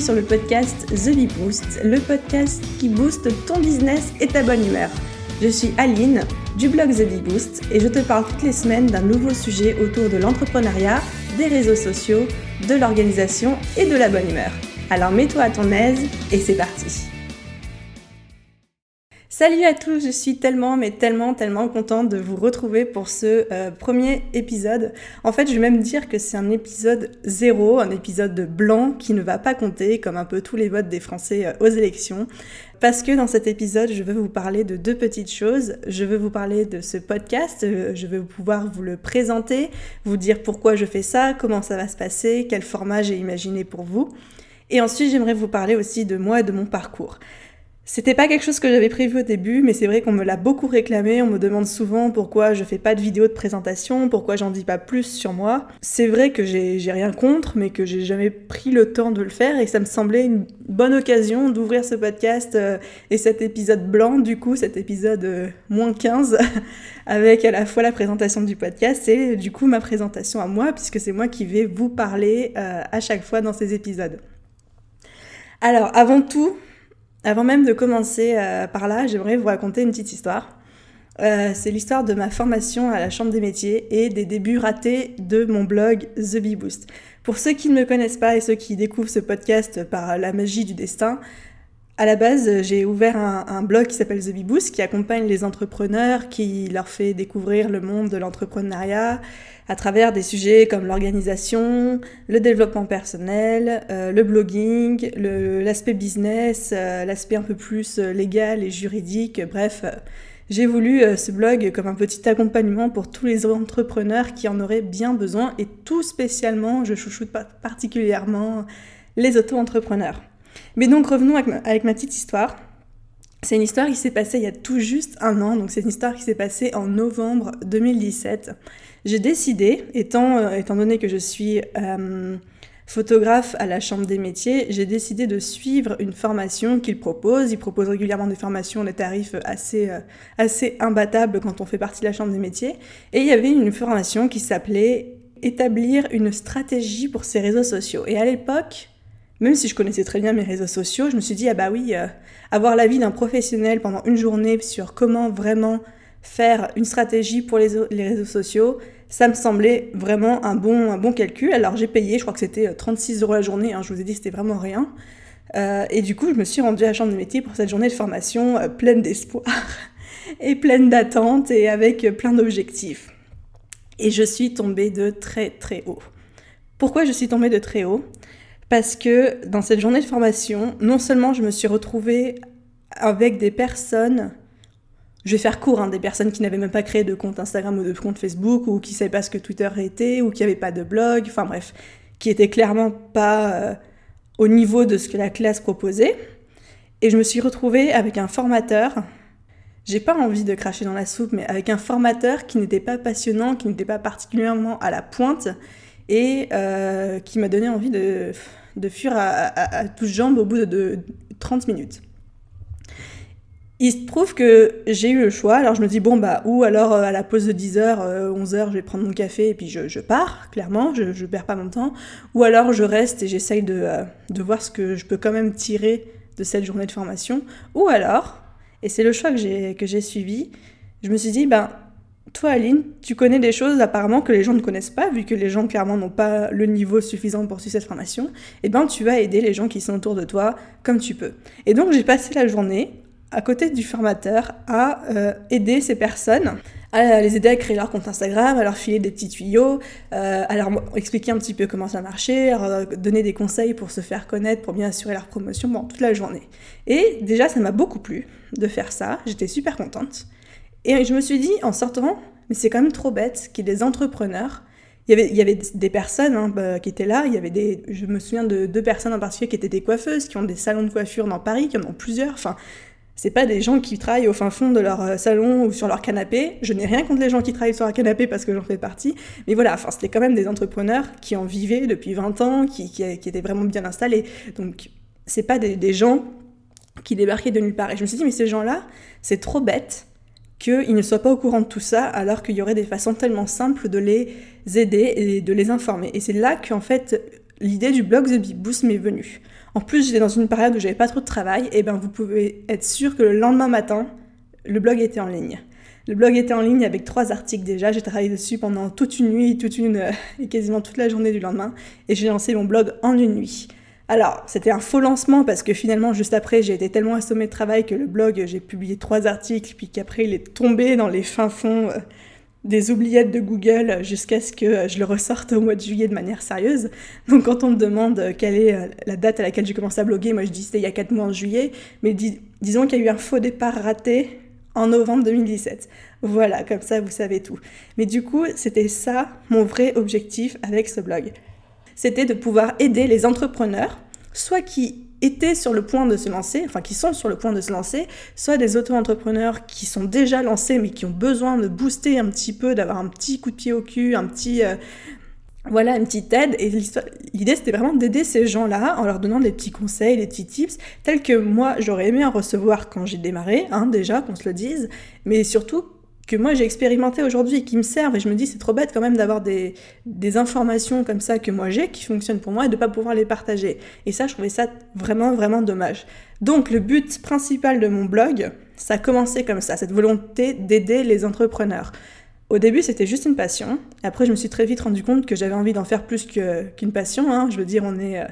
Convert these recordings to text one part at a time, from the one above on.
Sur le podcast The Bee Boost, le podcast qui booste ton business et ta bonne humeur. Je suis Aline du blog The Bee Boost et je te parle toutes les semaines d'un nouveau sujet autour de l'entrepreneuriat, des réseaux sociaux, de l'organisation et de la bonne humeur. Alors mets-toi à ton aise et c'est parti. Salut à tous, je suis tellement, mais tellement, tellement contente de vous retrouver pour ce euh, premier épisode. En fait, je vais même dire que c'est un épisode zéro, un épisode blanc qui ne va pas compter, comme un peu tous les votes des Français euh, aux élections. Parce que dans cet épisode, je veux vous parler de deux petites choses. Je veux vous parler de ce podcast, euh, je veux pouvoir vous le présenter, vous dire pourquoi je fais ça, comment ça va se passer, quel format j'ai imaginé pour vous. Et ensuite, j'aimerais vous parler aussi de moi et de mon parcours. C'était pas quelque chose que j'avais prévu au début, mais c'est vrai qu'on me l'a beaucoup réclamé. On me demande souvent pourquoi je fais pas de vidéo de présentation, pourquoi j'en dis pas plus sur moi. C'est vrai que j'ai rien contre, mais que j'ai jamais pris le temps de le faire et ça me semblait une bonne occasion d'ouvrir ce podcast euh, et cet épisode blanc, du coup, cet épisode euh, moins 15, avec à la fois la présentation du podcast et du coup ma présentation à moi, puisque c'est moi qui vais vous parler euh, à chaque fois dans ces épisodes. Alors, avant tout, avant même de commencer euh, par là, j'aimerais vous raconter une petite histoire. Euh, c'est l'histoire de ma formation à la Chambre des métiers et des débuts ratés de mon blog The Bee Boost. Pour ceux qui ne me connaissent pas et ceux qui découvrent ce podcast par la magie du destin, à la base, j'ai ouvert un, blog qui s'appelle The Bee Boost qui accompagne les entrepreneurs, qui leur fait découvrir le monde de l'entrepreneuriat à travers des sujets comme l'organisation, le développement personnel, euh, le blogging, l'aspect business, euh, l'aspect un peu plus euh, légal et juridique. Bref, j'ai voulu ce blog comme un petit accompagnement pour tous les entrepreneurs qui en auraient bien besoin et tout spécialement, je chouchoute particulièrement les auto-entrepreneurs. Mais donc revenons avec ma, petite histoire. C'est une histoire qui s'est passée il y a tout juste un an, donc c'est une histoire qui s'est passée en novembre 2017. J'ai décidé, étant, euh, étant donné que je suis euh, photographe à la Chambre des métiers, j'ai décidé de suivre une formation qu'il propose. Il propose régulièrement des formations, des tarifs assez, euh, assez imbattables quand on fait partie de la Chambre des métiers. Et il y avait une formation qui s'appelait Établir une stratégie pour ses réseaux sociaux. Et à l'époque, même si je connaissais très bien mes réseaux sociaux, je me suis dit, ah bah oui, euh, avoir l'avis d'un professionnel pendant une journée sur comment vraiment faire une stratégie pour les, réseaux sociaux, ça me semblait vraiment un bon, un bon calcul. Alors j'ai payé, je crois que c'était 36 euh, euros la journée, hein, je vous ai dit c'était vraiment rien. Euh, et du coup, je me suis rendue à la chambre de métier pour cette journée de formation pleine d'espoir et pleine d'attentes et avec plein d'objectifs. Et je suis tombée de très très haut. Pourquoi je suis tombée de très haut? Parce que dans cette journée de formation, non seulement je me suis retrouvée avec des personnes, je vais faire court, hein, des personnes qui n'avaient même pas créé de compte Instagram ou de compte Facebook, ou qui ne savaient pas ce que Twitter était, ou qui n'avaient pas de blog, enfin bref, qui étaient clairement pas euh, au niveau de ce que la classe proposait. Et je me suis retrouvée avec un formateur, j'ai pas envie de cracher dans la soupe, mais avec un formateur qui n'était pas passionnant, qui n'était pas particulièrement à la pointe, et euh, qui m'a donné envie de, de fuir à, toutes jambes au bout de, 30 minutes. Il se trouve que j'ai eu le choix, alors je me dis, bon, bah, ou alors euh, à la pause de 10h, 11h, euh, je vais prendre mon café et puis je, pars, clairement, je ne perds pas mon temps, ou alors je reste et j'essaye de, euh, de voir ce que je peux quand même tirer de cette journée de formation, ou alors, et c'est le choix que j'ai suivi, je me suis dit, ben, toi, Aline, tu connais des choses apparemment que les gens ne connaissent pas, vu que les gens clairement n'ont pas le niveau suffisant pour suivre cette formation. Et eh ben, tu vas aider les gens qui sont autour de toi comme tu peux. Et donc, j'ai passé la journée à côté du formateur à euh, aider ces personnes à les aider à créer leur compte Instagram, à leur filer des petits tuyaux, euh, à leur expliquer un petit peu comment ça marchait, à leur donner des conseils pour se faire connaître, pour bien assurer leur promotion, bon, toute la journée. Et déjà, ça m'a beaucoup plu de faire ça, j'étais super contente. Et je me suis dit, en sortant, mais c'est quand même trop bête qu'il y ait des entrepreneurs. Il y avait, des personnes hein, bah, qui étaient là. Il y avait des, je me souviens de deux personnes en particulier qui étaient des coiffeuses, qui ont des salons de coiffure dans Paris, qui en ont plusieurs. Enfin, c'est pas des gens qui travaillent au fin fond de leur euh, salon ou sur leur canapé. Je n'ai rien contre les gens qui travaillent sur leur canapé parce que j'en fais partie. Mais voilà, enfin, c'était quand même des entrepreneurs qui en vivaient depuis 20 ans, qui, qui, étaient vraiment bien installés. Donc, c'est pas des, des gens qui débarquaient de nulle part. Et je me suis dit, mais ces gens-là, c'est trop bête qu'ils ne soient pas au courant de tout ça, alors qu'il y aurait des façons tellement simples de les aider et de les informer. Et c'est là qu'en fait, l'idée du blog The Big Boost m'est venue. En plus, j'étais dans une période où j'avais pas trop de travail, et ben vous pouvez être sûr que le lendemain matin, le blog était en ligne. Le blog était en ligne avec trois articles déjà. J'ai travaillé dessus pendant toute une nuit, toute une euh, et quasiment toute la journée du lendemain, et j'ai lancé mon blog en une nuit. Alors, c'était un faux lancement parce que finalement, juste après, j'ai été tellement assommée de travail que le blog, j'ai publié trois articles, puis qu'après, il est tombé dans les fins fonds euh, des oubliettes de Google jusqu'à ce que je le ressorte au mois de juillet de manière sérieuse. Donc, quand on me demande quelle est euh, la date à laquelle j'ai commencé à bloguer, moi je dis c'était il y a quatre mois en juillet, mais disons qu'il y a eu un faux départ raté en novembre 2017. Voilà, comme ça, vous savez tout. Mais du coup, c'était ça mon vrai objectif avec ce blog c'était de pouvoir aider les entrepreneurs, soit qui étaient sur le point de se lancer, enfin qui sont sur le point de se lancer, soit des auto-entrepreneurs qui sont déjà lancés mais qui ont besoin de booster un petit peu, d'avoir un petit coup de pied au cul, un petit... Euh, voilà, une petite aide. Et l'idée, c'était vraiment d'aider ces gens-là en leur donnant des petits conseils, des petits tips, tels que moi, j'aurais aimé en recevoir quand j'ai démarré, hein, déjà, qu'on se le dise, mais surtout que moi j'ai expérimenté aujourd'hui et qui me servent. Et je me dis, c'est trop bête quand même d'avoir des, informations comme ça que moi j'ai, qui fonctionnent pour moi, et de pas pouvoir les partager. Et ça, je trouvais ça vraiment, vraiment dommage. Donc le but principal de mon blog, ça a commencé comme ça, cette volonté d'aider les entrepreneurs. Au début, c'était juste une passion. Après, je me suis très vite rendu compte que j'avais envie d'en faire plus qu'une passion. Hein. Je veux dire, on est, euh,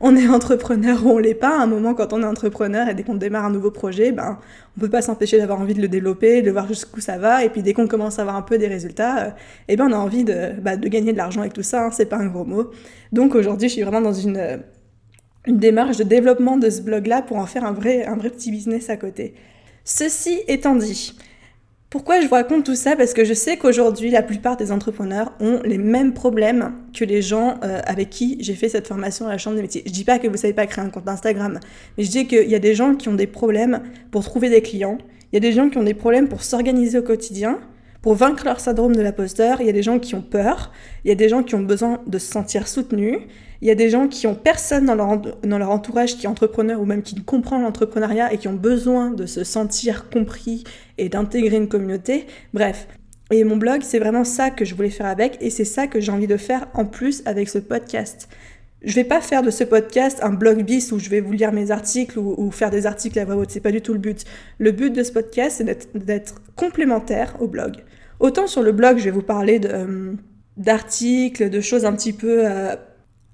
on est entrepreneur ou on l'est pas. À un moment, quand on est entrepreneur et dès qu'on démarre un nouveau projet, ben, on peut pas s'empêcher d'avoir envie de le développer, de voir jusqu'où ça va. Et puis dès qu'on commence à avoir un peu des résultats, euh, eh ben, on a envie de, bah, de gagner de l'argent avec tout ça. Hein, c'est pas un gros mot. Donc aujourd'hui, je suis vraiment dans une, une démarche de développement de ce blog-là pour en faire un vrai, un vrai petit business à côté. Ceci étant dit, pourquoi je vous raconte tout ça? Parce que je sais qu'aujourd'hui, la plupart des entrepreneurs ont les mêmes problèmes que les gens euh, avec qui j'ai fait cette formation à la Chambre des métiers. Je dis pas que vous savez pas créer un compte Instagram, mais je dis qu'il y a des gens qui ont des problèmes pour trouver des clients, il y a des gens qui ont des problèmes pour s'organiser au quotidien, pour vaincre leur syndrome de l'imposteur, il y a des gens qui ont peur, il y a des gens qui ont besoin de se sentir soutenus, il y a des gens qui ont personne dans leur, entourage qui est entrepreneur ou même qui comprend l'entrepreneuriat et qui ont besoin de se sentir compris et d'intégrer une communauté. Bref. Et mon blog, c'est vraiment ça que je voulais faire avec et c'est ça que j'ai envie de faire en plus avec ce podcast. Je vais pas faire de ce podcast un blog bis où je vais vous lire mes articles ou, faire des articles à voix haute. C'est pas du tout le but. Le but de ce podcast, c'est d'être complémentaire au blog. Autant sur le blog, je vais vous parler euh, d'articles, de choses un petit peu euh,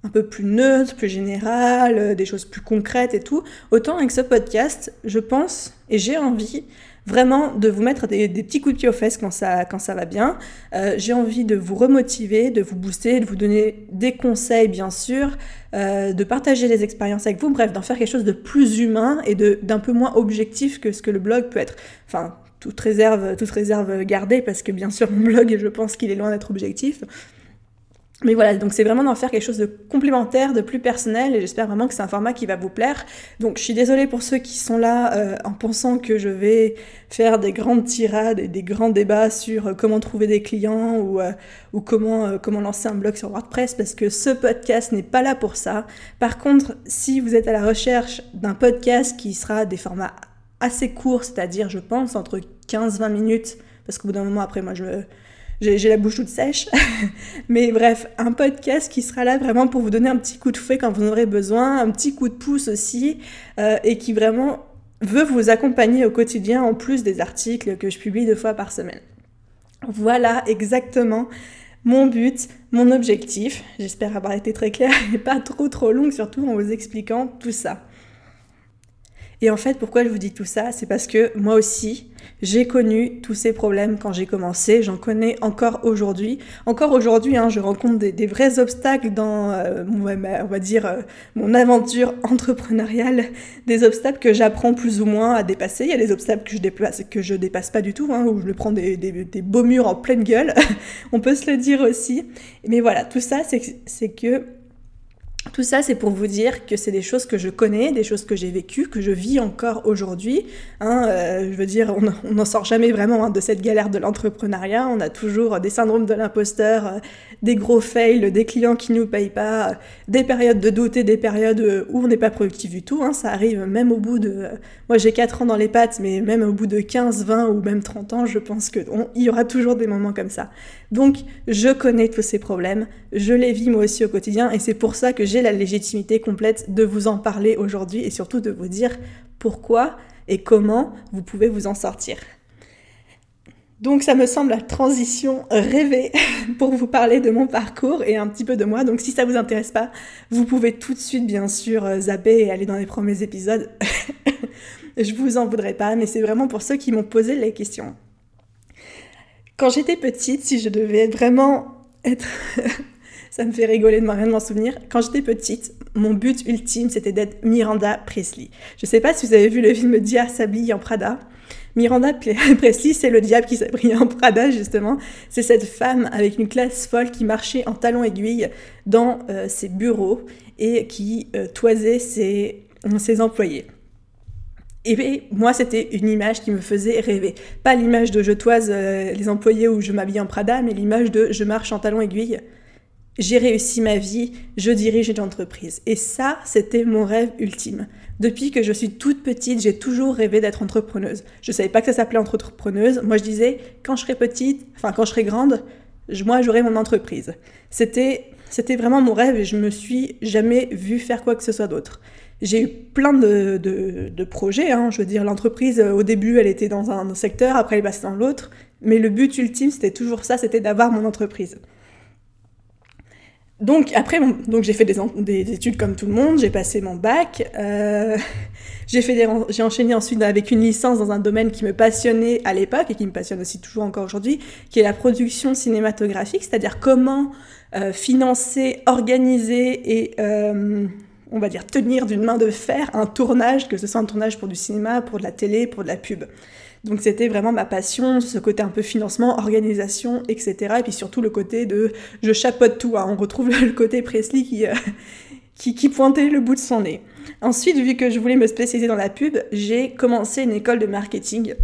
un peu plus neutres, plus générales, euh, des choses plus concrètes et tout. Autant avec ce podcast, je pense et j'ai envie vraiment de vous mettre des, petits coups de pied aux fesses quand ça, quand ça va bien. Euh, j'ai envie de vous remotiver, de vous booster, de vous donner des conseils bien sûr, euh, de partager des expériences avec vous, bref, d'en faire quelque chose de plus humain et d'un peu moins objectif que ce que le blog peut être. Enfin, toute réserve, toute réserve gardée parce que bien sûr mon blog, je pense qu'il est loin d'être objectif. Mais voilà, donc c'est vraiment d'en faire quelque chose de complémentaire, de plus personnel, et j'espère vraiment que c'est un format qui va vous plaire. Donc je suis désolée pour ceux qui sont là euh, en pensant que je vais faire des grandes tirades et des grands débats sur euh, comment trouver des clients ou, euh, ou comment, comment lancer un blog sur WordPress, parce que ce podcast n'est pas là pour ça. Par contre, si vous êtes à la recherche d'un podcast qui sera des formats assez courts, c'est-à-dire je pense entre 15-20 minutes, parce qu'au bout d'un moment après moi je j'ai la bouche toute sèche. Mais bref, un podcast qui sera là vraiment pour vous donner un petit coup de fouet quand vous en aurez besoin, un petit coup de pouce aussi, euh, et qui vraiment veut vous accompagner au quotidien en plus des articles que je publie deux fois par semaine. Voilà exactement mon but, mon objectif. J'espère avoir été très claire et pas trop trop longue, surtout en vous expliquant tout ça. Et en fait, pourquoi je vous dis tout ça C'est parce que moi aussi, j'ai connu tous ces problèmes quand j'ai commencé, j'en connais encore aujourd'hui. Encore aujourd'hui, hein, je rencontre des, vrais obstacles dans, euh, on va dire, euh, mon aventure entrepreneuriale, des obstacles que j'apprends plus ou moins à dépasser. Il y a des obstacles que je dépasse, que je dépasse pas du tout, hein, où je me prends des beaux murs en pleine gueule. on peut se le dire aussi. Mais voilà, tout ça, c'est que tout ça, c'est pour vous dire que c'est des choses que je connais, des choses que j'ai vécues, que je vis encore aujourd'hui. Hein, euh, je veux dire, on n'en sort jamais vraiment hein, de cette galère de l'entrepreneuriat. On a toujours des syndromes de l'imposteur, euh, des gros fails, des clients qui ne nous payent pas, euh, des périodes de doute et des périodes où on n'est pas productif du tout. Hein. ça arrive même au bout de... moi, j'ai 4 ans dans les pattes, mais même au bout de 15, 20 ou même 30 ans, je pense qu'il y aura toujours des moments comme ça. Donc, je connais tous ces problèmes, je les vis moi aussi au quotidien, et c'est pour ça que j'ai la légitimité complète de vous en parler aujourd'hui et surtout de vous dire pourquoi et comment vous pouvez vous en sortir. Donc ça me semble la transition rêvée pour vous parler de mon parcours et un petit peu de moi. Donc si ça vous intéresse pas, vous pouvez tout de suite bien sûr euh, zapper et aller dans les premiers épisodes. Je vous en voudrais pas, mais c'est vraiment pour ceux qui m'ont posé les questions. Quand j'étais petite, si je devais vraiment être... ça me fait rigoler de rien m'en souvenir. Quand j'étais petite, mon but ultime, c'était d'être Miranda Presley. Je sais pas si vous avez vu le film Dia s'habille en Prada. Miranda Presley, c'est le diable qui s'habille en Prada, justement. C'est cette femme avec une classe folle qui marchait en talons aiguilles dans euh, ses bureaux et qui euh, toisait ses employés. Et moi, c'était une image qui me faisait rêver. Pas l'image de je toise euh, les employés ou je m'habille en Prada, mais l'image de je marche en talons aiguilles. J'ai réussi ma vie, je dirige une entreprise. Et ça, c'était mon rêve ultime. Depuis que je suis toute petite, j'ai toujours rêvé d'être entrepreneuse. Je savais pas que ça s'appelait entrepreneuse. Moi, je disais, quand je serai petite, enfin, quand je serai grande, moi, j'aurai mon entreprise. C'était, c'était vraiment mon rêve et je me suis jamais vue faire quoi que ce soit d'autre. J'ai eu plein de, projets. Hein. Je veux dire, l'entreprise, euh, au début, elle était dans un secteur, après, elle est passée dans l'autre. Mais le but ultime, c'était toujours ça, c'était d'avoir mon entreprise. Donc après, donc j'ai fait des, des, études comme tout le monde, j'ai passé mon bac, euh, j'ai enchaîné ensuite avec une licence dans un domaine qui me passionnait à l'époque et qui me passionne aussi toujours encore aujourd'hui, qui est la production cinématographique, c'est-à-dire comment euh, financer, organiser et on va dire tenir d'une main de fer un tournage, que ce soit un tournage pour du cinéma, pour de la télé, pour de la pub. Donc c'était vraiment ma passion, ce côté un peu financement, organisation, etc. Et puis surtout le côté de je chapeaute tout. On retrouve le côté Presley euh, qui, qui, pointait le bout de son nez. Ensuite, vu que je voulais me spécialiser dans la pub, j'ai commencé une école de marketing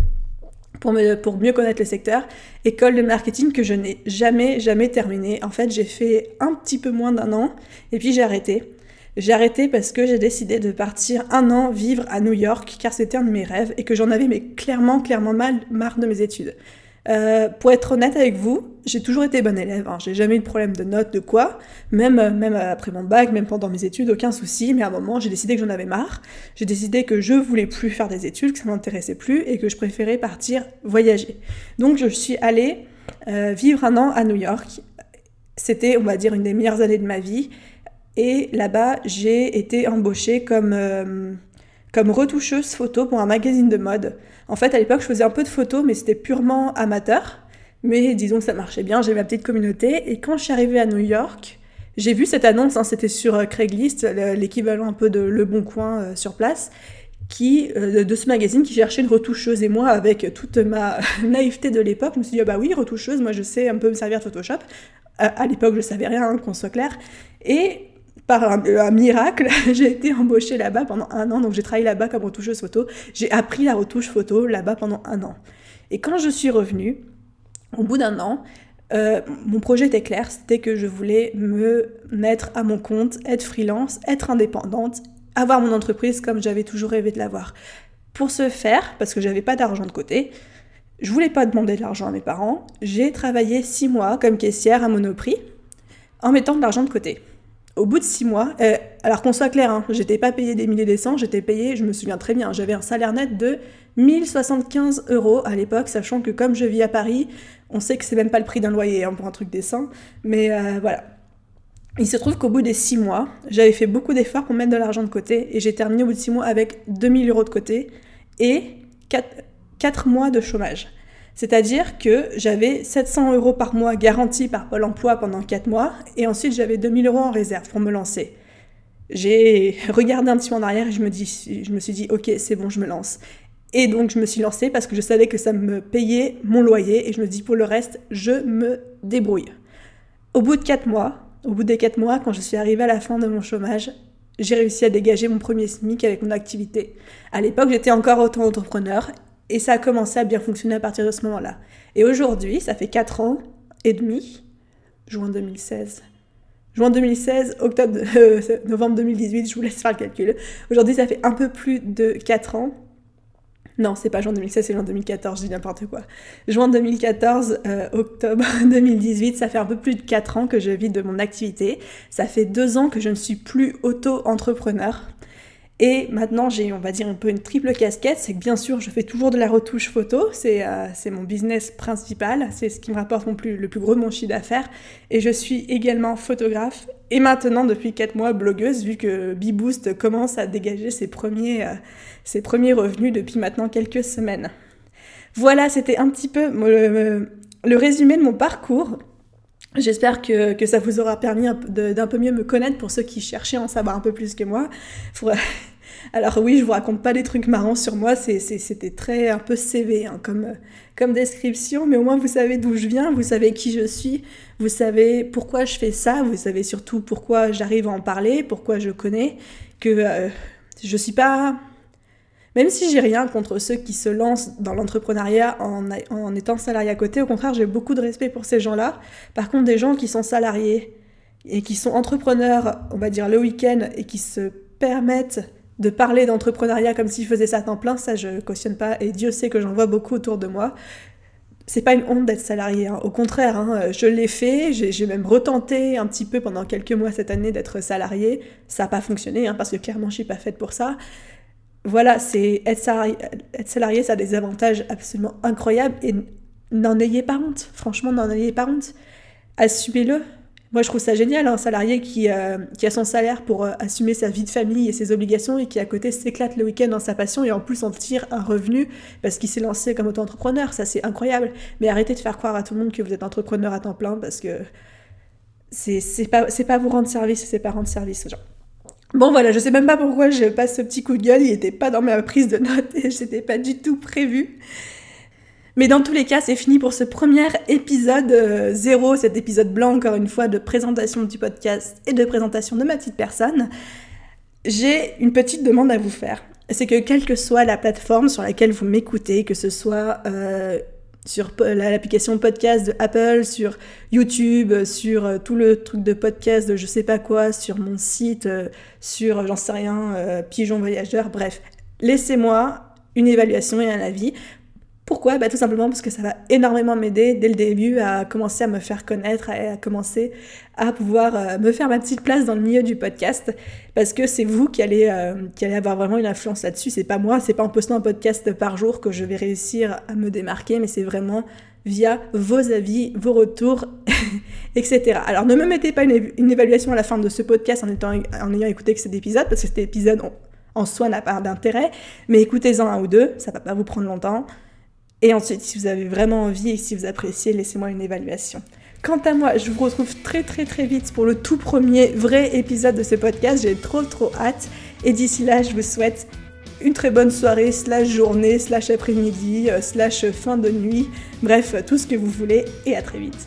pour, pour mieux connaître le secteur. École de marketing que je n'ai jamais, jamais terminée. En fait, j'ai fait un petit peu moins d'un an et puis j'ai arrêté. J'ai arrêté parce que j'ai décidé de partir un an vivre à New York, car c'était un de mes rêves et que j'en avais mais clairement, clairement mal, marre de mes études. Euh, pour être honnête avec vous, j'ai toujours été bonne élève. Hein. J'ai jamais eu de problème de notes, de quoi. Même, même après mon bac, même pendant mes études, aucun souci. Mais à un moment, j'ai décidé que j'en avais marre. J'ai décidé que je voulais plus faire des études, que ça m'intéressait plus et que je préférais partir voyager. Donc, je suis allée euh, vivre un an à New York. C'était, on va dire, une des meilleures années de ma vie. Et là-bas, j'ai été embauchée comme, euh, comme retoucheuse photo pour un magazine de mode. En fait, à l'époque, je faisais un peu de photos, mais c'était purement amateur. Mais disons que ça marchait bien, j'ai ma petite communauté. Et quand je suis arrivée à New York, j'ai vu cette annonce, hein, c'était sur euh, Craigslist, l'équivalent un peu de Le Bon Coin euh, sur place, qui, de ce magazine qui cherchait une retoucheuse. Et moi, avec toute ma naïveté de l'époque, je me suis dit, ah bah oui, retoucheuse, moi je sais un peu me servir de Photoshop. à l'époque, je savais rien, hein, qu'on soit clair. Et par un, miracle, j'ai été embauchée là-bas pendant un an. Donc j'ai travaillé là-bas comme retoucheuse photo. J'ai appris la retouche photo là-bas pendant un an. Et quand je suis revenue, au bout d'un an, euh, mon projet était clair, c'était que je voulais me mettre à mon compte, être freelance, être indépendante, avoir mon entreprise comme j'avais toujours rêvé de l'avoir. Pour ce faire, parce que j'avais pas d'argent de côté, je voulais pas demander de l'argent à mes parents, j'ai travaillé six mois comme caissière à Monoprix en mettant de l'argent de côté au bout de six mois, euh, alors qu'on soit clair, hein, j'étais pas payé des milliers des cents, j'étais payé, je me souviens très bien, j'avais un salaire net de 1075 euros à l'époque, sachant que comme je vis à Paris, on sait que c'est même pas le prix d'un loyer hein, pour un truc décent, mais euh, voilà. Il se trouve qu'au bout des six mois, j'avais fait beaucoup d'efforts pour mettre de l'argent de côté et j'ai terminé au bout de six mois avec 2000 euros de côté et 4, 4 mois de chômage. C'est-à-dire que j'avais 700 euros par mois garantis par Pôle emploi pendant 4 mois, et ensuite j'avais 2000 euros en réserve pour me lancer. J'ai regardé un petit peu en arrière et je me, dis, je me suis dit, ok, c'est bon, je me lance. Et donc je me suis lancée parce que je savais que ça me payait mon loyer, et je me dis, pour le reste, je me débrouille. Au bout de 4 mois, au bout des 4 mois, quand je suis arrivée à la fin de mon chômage, j'ai réussi à dégager mon premier SMIC avec mon activité. À l'époque, j'étais encore auto-entrepreneur et ça a commencé à bien fonctionner à partir de ce moment-là. Et aujourd'hui, ça fait 4 ans et demi, juin 2016. Juin 2016, octobre, euh, novembre 2018, je vous laisse faire le calcul. Aujourd'hui, ça fait un peu plus de 4 ans. Non, c'est pas juin 2016, c'est juin 2014, je dis n'importe quoi. Juin 2014, euh, octobre 2018, ça fait un peu plus de 4 ans que je vis de mon activité. Ça fait 2 ans que je ne suis plus auto-entrepreneur. Et maintenant, j'ai, on va dire, un peu une triple casquette. C'est que bien sûr, je fais toujours de la retouche photo. C'est, euh, mon business principal. C'est ce qui me rapporte le plus gros de mon chiffre d'affaires. Et je suis également photographe. Et maintenant, depuis 4 mois, blogueuse, vu que Beboost commence à dégager ses premiers, euh, ses premiers revenus depuis maintenant quelques semaines. Voilà, c'était un petit peu le, résumé de mon parcours. J'espère que, que, ça vous aura permis d'un peu mieux me connaître pour ceux qui cherchaient à en savoir un peu plus que moi. Alors oui, je vous raconte pas des trucs marrants sur moi, c'était très un peu CV hein, comme, comme description, mais au moins vous savez d'où je viens, vous savez qui je suis, vous savez pourquoi je fais ça, vous savez surtout pourquoi j'arrive à en parler, pourquoi je connais, que euh, je suis pas... Même si j'ai rien contre ceux qui se lancent dans l'entrepreneuriat en, en étant salarié à côté, au contraire, j'ai beaucoup de respect pour ces gens-là. Par contre, des gens qui sont salariés et qui sont entrepreneurs, on va dire le week-end, et qui se permettent de parler d'entrepreneuriat comme s'ils faisaient ça à temps plein, ça je cautionne pas, et Dieu sait que j'en vois beaucoup autour de moi. C'est pas une honte d'être salarié, hein. au contraire, hein, je l'ai fait, j'ai même retenté un petit peu pendant quelques mois cette année d'être salarié, ça n'a pas fonctionné, hein, parce que clairement je suis pas faite pour ça. Voilà, c'est être salarié, être salarié, ça a des avantages absolument incroyables, et n'en ayez pas honte, franchement n'en ayez pas honte, assumez-le, moi, je trouve ça génial, un salarié qui, euh, a son salaire pour euh, assumer sa vie de famille et ses obligations et qui, à côté, s'éclate le week-end dans sa passion et en plus en tire un revenu parce qu'il s'est lancé comme auto-entrepreneur. Ça, c'est incroyable. Mais arrêtez de faire croire à tout le monde que vous êtes entrepreneur à temps plein parce que c'est pas, pas vous rendre service, c'est pas rendre service aux gens. Bon voilà, je sais même pas pourquoi je passe ce petit coup de gueule, il était pas dans ma prise de notes et c'était pas du tout prévu. Mais dans tous les cas, c'est fini pour ce premier épisode euh, zéro, cet épisode blanc encore une fois de présentation du podcast et de présentation de ma petite personne. J'ai une petite demande à vous faire. C'est que quelle que soit la plateforme sur laquelle vous m'écoutez, que ce soit euh, sur l'application podcast de Apple, sur YouTube, sur euh, tout le truc de podcast de je sais pas quoi, sur mon site, sur j'en sais rien, Pigeon Voyageur, bref, laissez-moi une évaluation et un avis pourquoi? Bah, Tout simplement parce que ça va énormément m'aider dès le début à commencer à me faire connaître, à, commencer à pouvoir euh, me faire ma petite place dans le milieu du podcast, parce que c'est vous qui allez, euh, qui allez avoir vraiment une influence là-dessus. C'est pas moi, c'est pas en postant un podcast par jour que je vais réussir à me démarquer, mais c'est vraiment via vos avis, vos retours, etc. Alors ne me mettez pas une, évaluation à la fin de ce podcast en, étant, en ayant écouté que cet épisode, parce que cet épisode en soi n'a pas d'intérêt, mais écoutez-en un ou deux, ça va pas vous prendre longtemps. Et ensuite, si vous avez vraiment envie et si vous appréciez, laissez-moi une évaluation. Quant à moi, je vous retrouve très très très vite pour le tout premier vrai épisode de ce podcast. J'ai trop trop hâte. Et d'ici là, je vous souhaite une très bonne soirée, slash journée, slash après-midi, euh, slash fin de nuit. Bref, tout ce que vous voulez. Et à très vite.